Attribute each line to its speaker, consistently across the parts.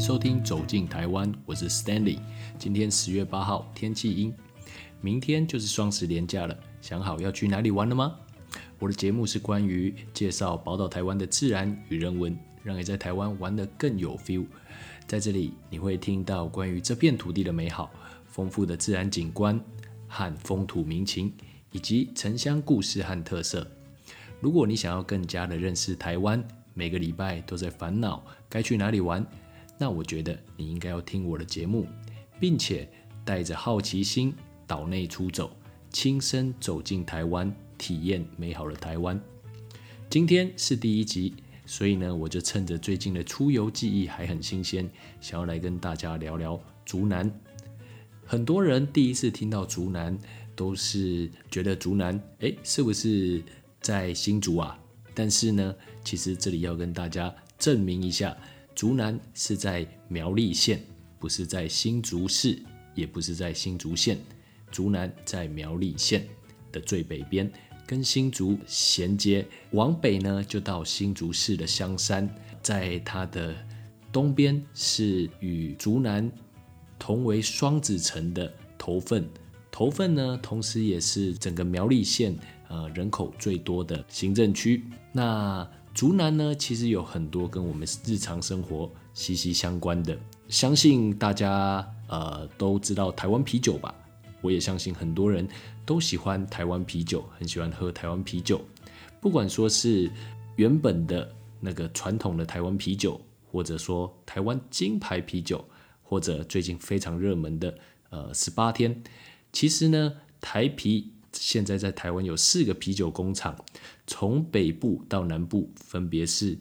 Speaker 1: 收听《走进台湾》，我是 Stanley。今天十月八号，天气阴，明天就是双十连假了，想好要去哪里玩了吗？我的节目是关于介绍宝岛台湾的自然与人文，让你在台湾玩得更有 feel。在这里，你会听到关于这片土地的美好、丰富的自然景观和风土民情，以及城乡故事和特色。如果你想要更加的认识台湾，每个礼拜都在烦恼该去哪里玩，那我觉得你应该要听我的节目，并且带着好奇心岛内出走，亲身走进台湾。体验美好的台湾。今天是第一集，所以呢，我就趁着最近的出游记忆还很新鲜，想要来跟大家聊聊竹南。很多人第一次听到竹南，都是觉得竹南，哎，是不是在新竹啊？但是呢，其实这里要跟大家证明一下，竹南是在苗栗县，不是在新竹市，也不是在新竹县，竹南在苗栗县的最北边。跟新竹衔接，往北呢就到新竹市的香山，在它的东边是与竹南同为双子城的头份，头份呢同时也是整个苗栗县呃人口最多的行政区。那竹南呢其实有很多跟我们日常生活息息相关的，相信大家呃都知道台湾啤酒吧。我也相信很多人都喜欢台湾啤酒，很喜欢喝台湾啤酒。不管说是原本的那个传统的台湾啤酒，或者说台湾金牌啤酒，或者最近非常热门的呃十八天。其实呢，台啤现在在台湾有四个啤酒工厂，从北部到南部分别是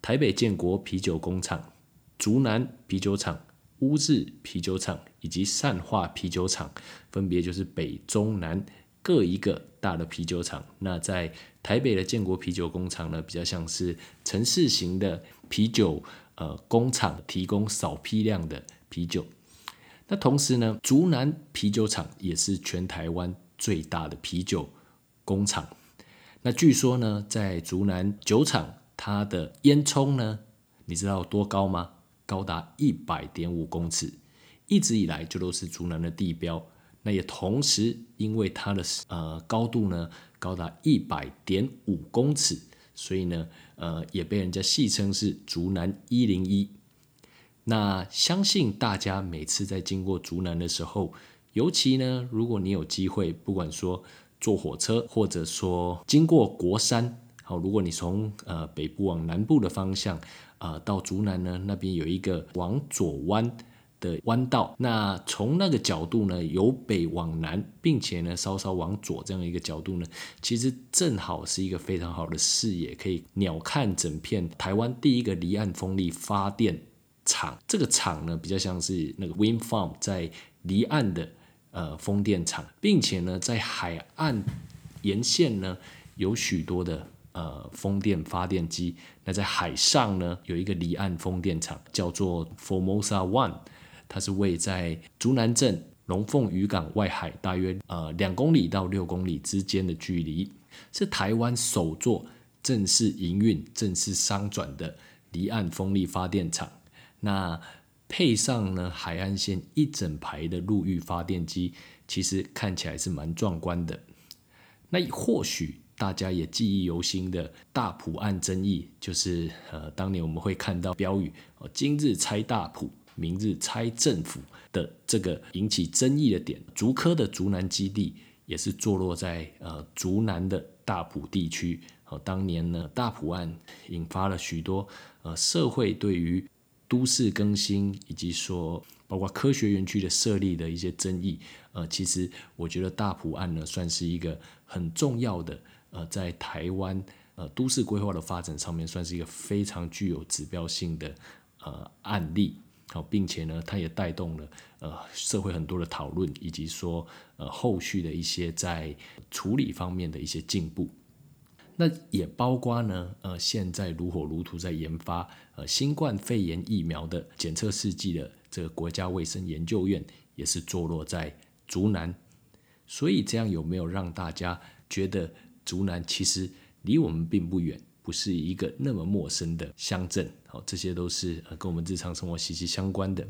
Speaker 1: 台北建国啤酒工厂、竹南啤酒厂。乌日啤酒厂以及善化啤酒厂，分别就是北、中、南各一个大的啤酒厂。那在台北的建国啤酒工厂呢，比较像是城市型的啤酒呃工厂，提供少批量的啤酒。那同时呢，竹南啤酒厂也是全台湾最大的啤酒工厂。那据说呢，在竹南酒厂，它的烟囱呢，你知道多高吗？高达一百点五公尺，一直以来就都是竹南的地标。那也同时因为它的呃高度呢高达一百点五公尺，所以呢呃也被人家戏称是竹南一零一。那相信大家每次在经过竹南的时候，尤其呢如果你有机会，不管说坐火车或者说经过国山，好，如果你从呃北部往南部的方向。啊，到竹南呢，那边有一个往左弯的弯道。那从那个角度呢，由北往南，并且呢，稍稍往左这样一个角度呢，其实正好是一个非常好的视野，可以鸟瞰整片台湾第一个离岸风力发电厂。这个厂呢，比较像是那个 wind farm 在离岸的呃风电场，并且呢，在海岸沿线呢，有许多的。呃，风电发电机。那在海上呢，有一个离岸风电场，叫做 Formosa One，它是位在竹南镇龙凤渔港外海，大约呃两公里到六公里之间的距离，是台湾首座正式营运、正式商转的离岸风力发电厂。那配上呢海岸线一整排的陆域发电机，其实看起来是蛮壮观的。那或许。大家也记忆犹新的大埔案争议，就是呃，当年我们会看到标语哦，今日拆大埔，明日拆政府的这个引起争议的点。竹科的竹南基地也是坐落在呃竹南的大埔地区。哦，当年呢大埔案引发了许多呃社会对于都市更新以及说包括科学园区的设立的一些争议。呃，其实我觉得大埔案呢算是一个很重要的。呃，在台湾呃都市规划的发展上面，算是一个非常具有指标性的呃案例，好，并且呢，它也带动了呃社会很多的讨论，以及说呃后续的一些在处理方面的一些进步。那也包括呢，呃，现在如火如荼在研发呃新冠肺炎疫苗的检测试剂的这个国家卫生研究院，也是坐落在竹南，所以这样有没有让大家觉得？竹南其实离我们并不远，不是一个那么陌生的乡镇。好，这些都是呃跟我们日常生活息息相关的。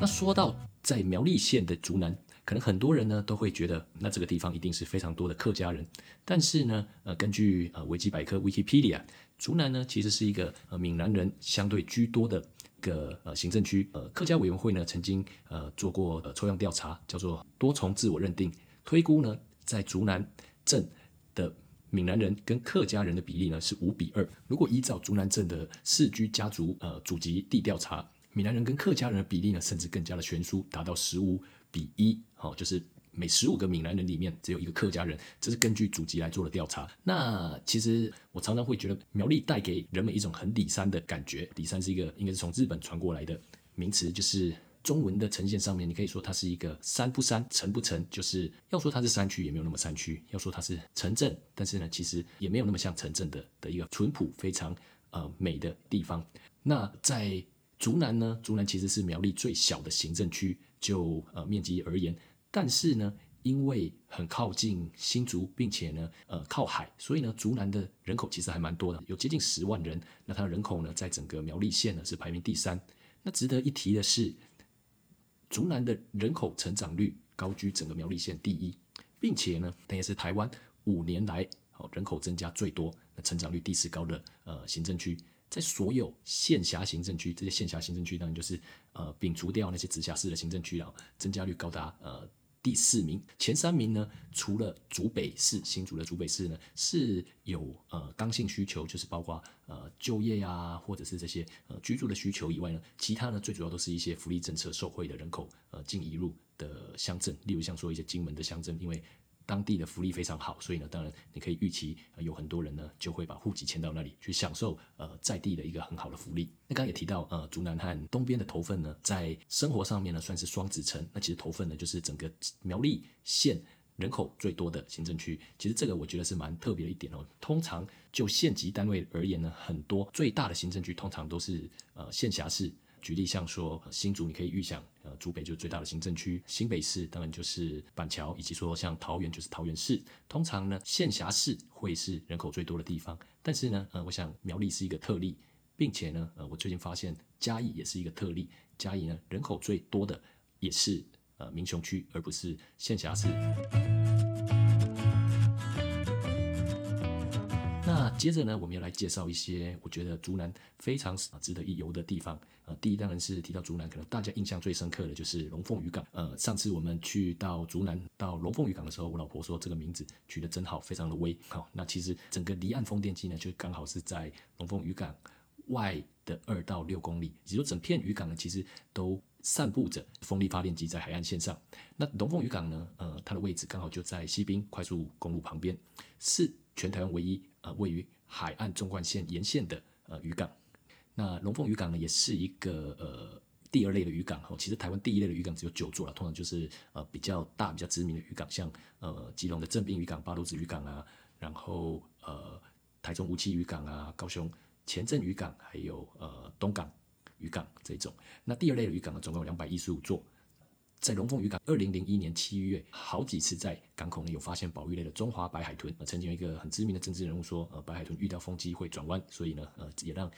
Speaker 1: 那说到在苗栗县的竹南。可能很多人呢都会觉得，那这个地方一定是非常多的客家人。但是呢，呃，根据呃维基百科 （Wikipedia），竹南呢其实是一个呃闽南人相对居多的个呃行政区。呃，客家委员会呢曾经呃做过呃抽样调查，叫做多重自我认定，推估呢在竹南镇的闽南人跟客家人的比例呢是五比二。如果依照竹南镇的世居家族呃祖籍地调查，闽南人跟客家人的比例呢甚至更加的悬殊，达到十五。比一，好，就是每十五个闽南人里面只有一个客家人，这是根据祖籍来做的调查。那其实我常常会觉得苗栗带给人们一种很里山的感觉。里山是一个应该是从日本传过来的名词，就是中文的呈现上面，你可以说它是一个山不山，城不城，就是要说它是山区也没有那么山区，要说它是城镇，但是呢，其实也没有那么像城镇的的一个淳朴非常呃美的地方。那在竹南呢，竹南其实是苗栗最小的行政区。就呃面积而言，但是呢，因为很靠近新竹，并且呢，呃靠海，所以呢，竹南的人口其实还蛮多的，有接近十万人。那它的人口呢，在整个苗栗县呢是排名第三。那值得一提的是，竹南的人口成长率高居整个苗栗县第一，并且呢，它也是台湾五年来哦人口增加最多、那成长率第四高的呃行政区。在所有县辖行政区，这些县辖行政区当然就是呃摒除掉那些直辖市的行政区了，增加率高达呃第四名。前三名呢，除了竹北市新竹的竹北市呢是有呃刚性需求，就是包括呃就业呀或者是这些呃居住的需求以外呢，其他呢最主要都是一些福利政策受惠的人口呃进移入的乡镇，例如像说一些金门的乡镇，因为。当地的福利非常好，所以呢，当然你可以预期有很多人呢就会把户籍迁到那里去享受呃在地的一个很好的福利。那刚刚也提到呃竹南和东边的头份呢，在生活上面呢算是双子城。那其实头份呢就是整个苗栗县人口最多的行政区。其实这个我觉得是蛮特别的一点哦。通常就县级单位而言呢，很多最大的行政区通常都是呃县辖市。举例像说新竹，你可以预想，呃，竹北就是最大的行政区，新北市当然就是板桥，以及说像桃园就是桃园市。通常呢，县辖市会是人口最多的地方，但是呢，呃，我想苗栗是一个特例，并且呢，呃，我最近发现嘉义也是一个特例，嘉义呢人口最多的也是呃民雄区，而不是县辖市。接着呢，我们要来介绍一些我觉得竹南非常值得一游的地方。呃，第一当然是提到竹南，可能大家印象最深刻的就是龙凤渔港。呃，上次我们去到竹南到龙凤渔港的时候，我老婆说这个名字取得真好，非常的威。好，那其实整个离岸风电机呢，就刚好是在龙凤渔港外的二到六公里，也就整片渔港呢，其实都散布着风力发电机在海岸线上。那龙凤渔港呢，呃，它的位置刚好就在西滨快速公路旁边，是全台湾唯一呃位于海岸纵贯线沿线的呃渔港。那龙凤渔港呢，也是一个呃第二类的渔港哦。其实台湾第一类的渔港只有九座了，通常就是呃比较大、比较知名的渔港，像呃基隆的正滨渔港、八路子渔港啊，然后呃台中无期渔港啊、高雄前镇渔港，还有呃东港渔港这种。那第二类的渔港呢，总共有两百一十五座。在龙凤渔港，二零零一年七月，好几次在港口呢有发现保育类的中华白海豚。曾经有一个很知名的政治人物说，呃白海豚遇到风机会转弯，所以呢呃也让。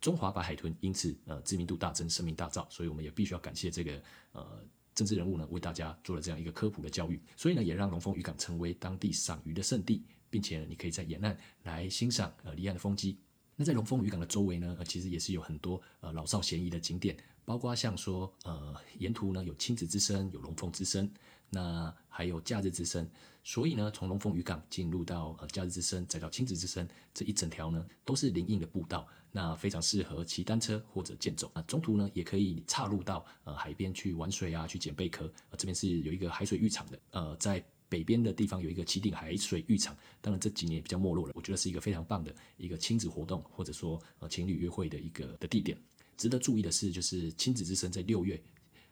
Speaker 1: 中华白海豚因此呃知名度大增，声名大噪，所以我们也必须要感谢这个呃政治人物呢，为大家做了这样一个科普的教育，所以呢也让龙凤渔港成为当地赏鱼的圣地，并且你可以在沿岸来欣赏呃离岸的风机。那在龙凤渔港的周围呢，呃其实也是有很多呃老少咸宜的景点，包括像说呃沿途呢有亲子之声，有龙凤之声。那还有假日之声，所以呢，从龙凤渔港进入到呃假日之声，再到亲子之声，这一整条呢都是林荫的步道，那非常适合骑单车或者健走。那中途呢也可以岔入到呃海边去玩水啊，去捡贝壳。呃，这边是有一个海水浴场的。呃，在北边的地方有一个旗顶海水浴场，当然这几年也比较没落了。我觉得是一个非常棒的一个亲子活动，或者说呃情侣约会的一个的地点。值得注意的是，就是亲子之声在六月。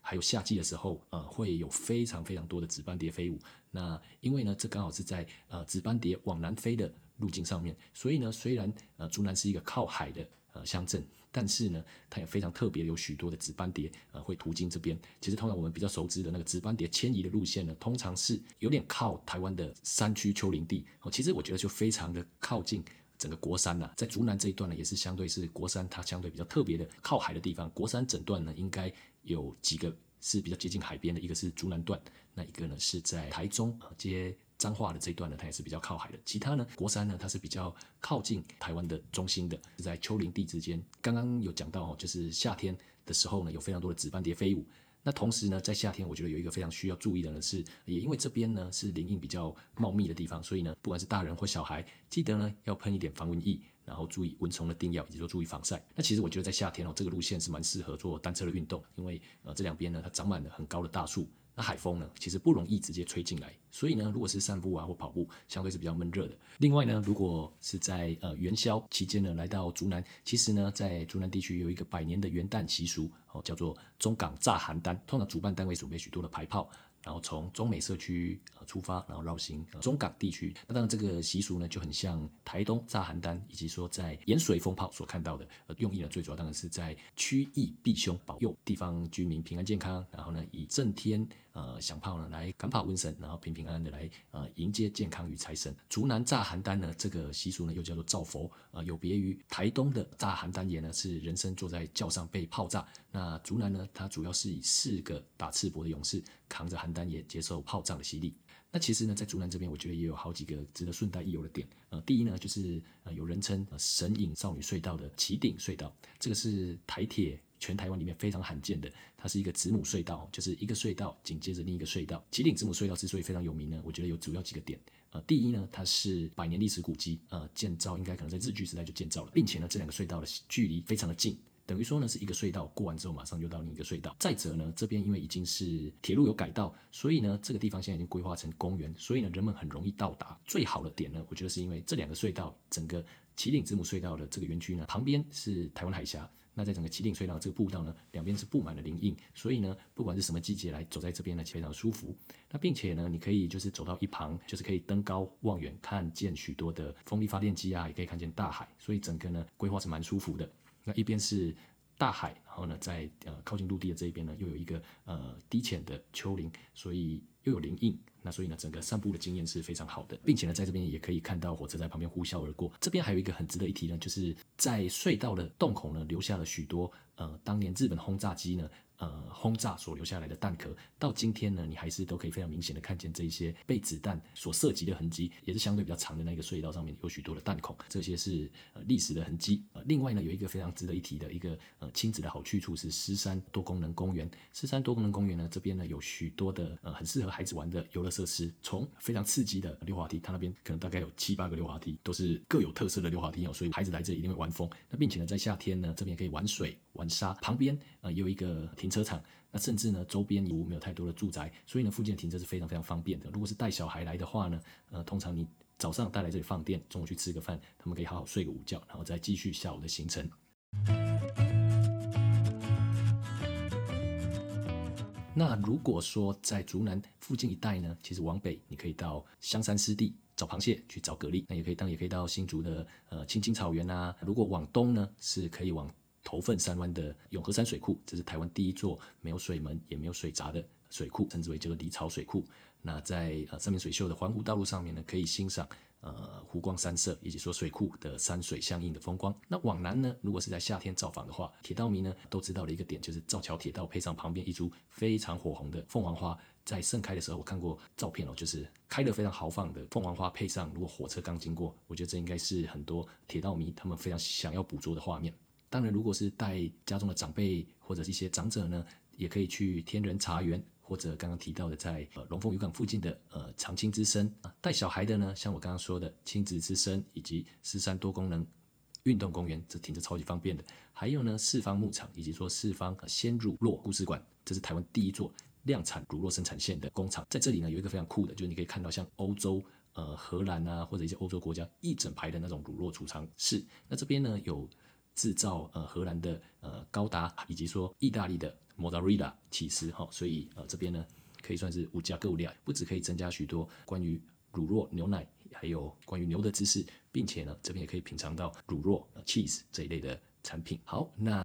Speaker 1: 还有夏季的时候，呃，会有非常非常多的紫斑蝶飞舞。那因为呢，这刚好是在呃紫斑蝶往南飞的路径上面，所以呢，虽然呃竹南是一个靠海的呃乡镇，但是呢，它也非常特别，有许多的紫斑蝶呃会途经这边。其实通常我们比较熟知的那个紫斑蝶迁移的路线呢，通常是有点靠台湾的山区丘陵地哦。其实我觉得就非常的靠近整个国山呐，在竹南这一段呢，也是相对是国山它相对比较特别的靠海的地方。国山整段呢，应该有几个是比较接近海边的，一个是竹南段，那一个呢是在台中接。彰化的这一段呢，它也是比较靠海的。其他呢，国山呢，它是比较靠近台湾的中心的，是在丘陵地之间。刚刚有讲到哦，就是夏天的时候呢，有非常多的紫斑蝶飞舞。那同时呢，在夏天，我觉得有一个非常需要注意的呢，是也因为这边呢是林荫比较茂密的地方，所以呢，不管是大人或小孩，记得呢要喷一点防蚊液，然后注意蚊虫的叮咬，以及说注意防晒。那其实我觉得在夏天哦，这个路线是蛮适合做单车的运动，因为呃这两边呢它长满了很高的大树。那海风呢，其实不容易直接吹进来，所以呢，如果是散步啊或跑步，相对是比较闷热的。另外呢，如果是在呃元宵期间呢，来到竹南，其实呢，在竹南地区有一个百年的元旦习俗哦，叫做中港炸邯郸，通常主办单位准备许多的排炮。然后从中美社区呃出发，然后绕行中港地区。那当然这个习俗呢就很像台东炸邯郸，以及说在盐水风炮所看到的。呃，用意呢最主要当然是在趋疫避凶，保佑地方居民平安健康。然后呢以震天呃响炮呢来赶跑瘟神，然后平平安安的来呃迎接健康与财神。竹南炸邯郸呢这个习俗呢又叫做造佛，呃有别于台东的炸邯郸爷呢是人生坐在轿上被炮炸。那竹南呢它主要是以四个打赤膊的勇士扛着邯。郸也接受炮仗的洗礼。那其实呢，在竹南这边，我觉得也有好几个值得顺带一游的点。呃，第一呢，就是呃有人称神隐少女隧道的奇顶隧道，这个是台铁全台湾里面非常罕见的，它是一个子母隧道，就是一个隧道紧接着另一个隧道。旗岭子母隧道之所以非常有名呢，我觉得有主要几个点。呃，第一呢，它是百年历史古迹，呃，建造应该可能在日据时代就建造了，并且呢，这两个隧道的距离非常的近。等于说呢，是一个隧道过完之后，马上就到另一个隧道。再者呢，这边因为已经是铁路有改道，所以呢，这个地方现在已经规划成公园，所以呢，人们很容易到达。最好的点呢，我觉得是因为这两个隧道，整个旗岭子母隧道的这个园区呢，旁边是台湾海峡。那在整个旗岭隧道这个步道呢，两边是布满了林荫，所以呢，不管是什么季节来走在这边呢，非常舒服。那并且呢，你可以就是走到一旁，就是可以登高望远，看见许多的风力发电机啊，也可以看见大海，所以整个呢，规划是蛮舒服的。那一边是大海，然后呢，在呃靠近陆地的这一边呢，又有一个呃低浅的丘陵，所以又有林荫，那所以呢，整个散步的经验是非常好的，并且呢，在这边也可以看到火车在旁边呼啸而过。这边还有一个很值得一提呢，就是在隧道的洞口呢，留下了许多呃当年日本轰炸机呢。呃，轰炸所留下来的弹壳，到今天呢，你还是都可以非常明显的看见这一些被子弹所涉及的痕迹，也是相对比较长的那个隧道上面有许多的弹孔，这些是呃历史的痕迹。另外呢，有一个非常值得一提的一个呃亲子的好去处是狮山多功能公园。狮山多功能公园呢，这边呢有许多的呃很适合孩子玩的游乐设施，从非常刺激的溜滑梯，它那边可能大概有七八个溜滑梯，都是各有特色的溜滑梯哦，所以孩子来这里一定会玩疯。那并且呢，在夏天呢，这边可以玩水。玩沙旁边呃也有一个停车场，那甚至呢周边有没有太多的住宅，所以呢附近的停车是非常非常方便的。如果是带小孩来的话呢，呃通常你早上带来这里放电，中午去吃个饭，他们可以好好睡个午觉，然后再继续下午的行程。那如果说在竹南附近一带呢，其实往北你可以到香山湿地找螃蟹，去找蛤蜊，那也可以当也可以到新竹的呃青青草原啊。如果往东呢，是可以往。头份山湾的永和山水库，这是台湾第一座没有水门也没有水闸的水库，称之为叫做离巢水库。那在呃三面水秀的环湖道路上面呢，可以欣赏呃湖光山色，以及说水库的山水相映的风光。那往南呢，如果是在夏天造访的话，铁道迷呢都知道的一个点，就是造桥铁道配上旁边一株非常火红的凤凰花，在盛开的时候，我看过照片哦，就是开的非常豪放的凤凰花，配上如果火车刚经过，我觉得这应该是很多铁道迷他们非常想要捕捉的画面。当然，如果是带家中的长辈或者一些长者呢，也可以去天人茶园，或者刚刚提到的在呃龙凤渔港附近的呃长青之声啊。带小孩的呢，像我刚刚说的亲子之声，以及狮山多功能运动公园，这停车超级方便的。还有呢，四方牧场，以及说四方鲜乳酪故事馆，这是台湾第一座量产乳酪生产线的工厂。在这里呢，有一个非常酷的，就是你可以看到像欧洲呃荷兰啊，或者一些欧洲国家一整排的那种乳酪储藏室。那这边呢有。制造呃荷兰的呃高达以及说意大利的莫扎瑞拉起司哈，所以呃这边呢可以算是无价购量，不止可以增加许多关于乳酪牛奶，还有关于牛的知识，并且呢这边也可以品尝到乳酪 cheese 这一类的产品。好，那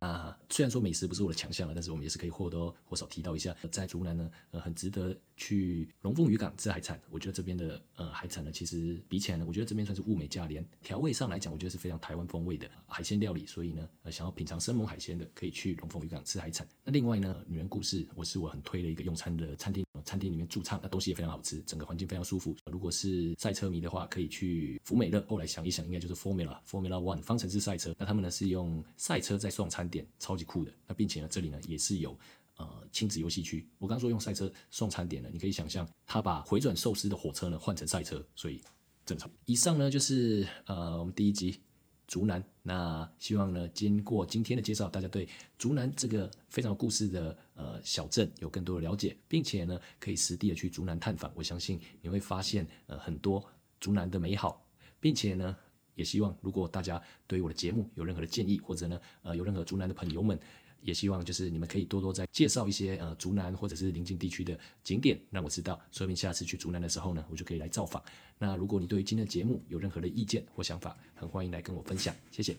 Speaker 1: 虽然说美食不是我的强项了，但是我们也是可以或多或少提到一下，在竹南呢，呃，很值得去龙凤渔港吃海产。我觉得这边的呃海产呢，其实比起来呢，我觉得这边算是物美价廉，调味上来讲，我觉得是非常台湾风味的海鲜料理。所以呢，呃，想要品尝生猛海鲜的，可以去龙凤渔港吃海产。那另外呢，女人故事，我是我很推的一个用餐的餐厅，餐厅里面驻唱，那东西也非常好吃，整个环境非常舒服。如果是赛车迷的话，可以去福美乐。后来想一想，应该就是 Formula Formula One 方程式赛车。那他们呢是用赛车在送餐点，超级酷的。那并且呢，这里呢也是有呃亲子游戏区。我刚说用赛车送餐点呢，你可以想象他把回转寿司的火车呢换成赛车，所以正常。以上呢就是呃我们第一集竹南。那希望呢经过今天的介绍，大家对竹南这个非常有故事的呃小镇有更多的了解，并且呢可以实地的去竹南探访。我相信你会发现呃很多竹南的美好，并且呢。也希望，如果大家对我的节目有任何的建议，或者呢，呃，有任何竹南的朋友们，也希望就是你们可以多多再介绍一些呃竹南或者是临近地区的景点，让我知道，说明下次去竹南的时候呢，我就可以来造访。那如果你对于今天的节目有任何的意见或想法，很欢迎来跟我分享，谢谢。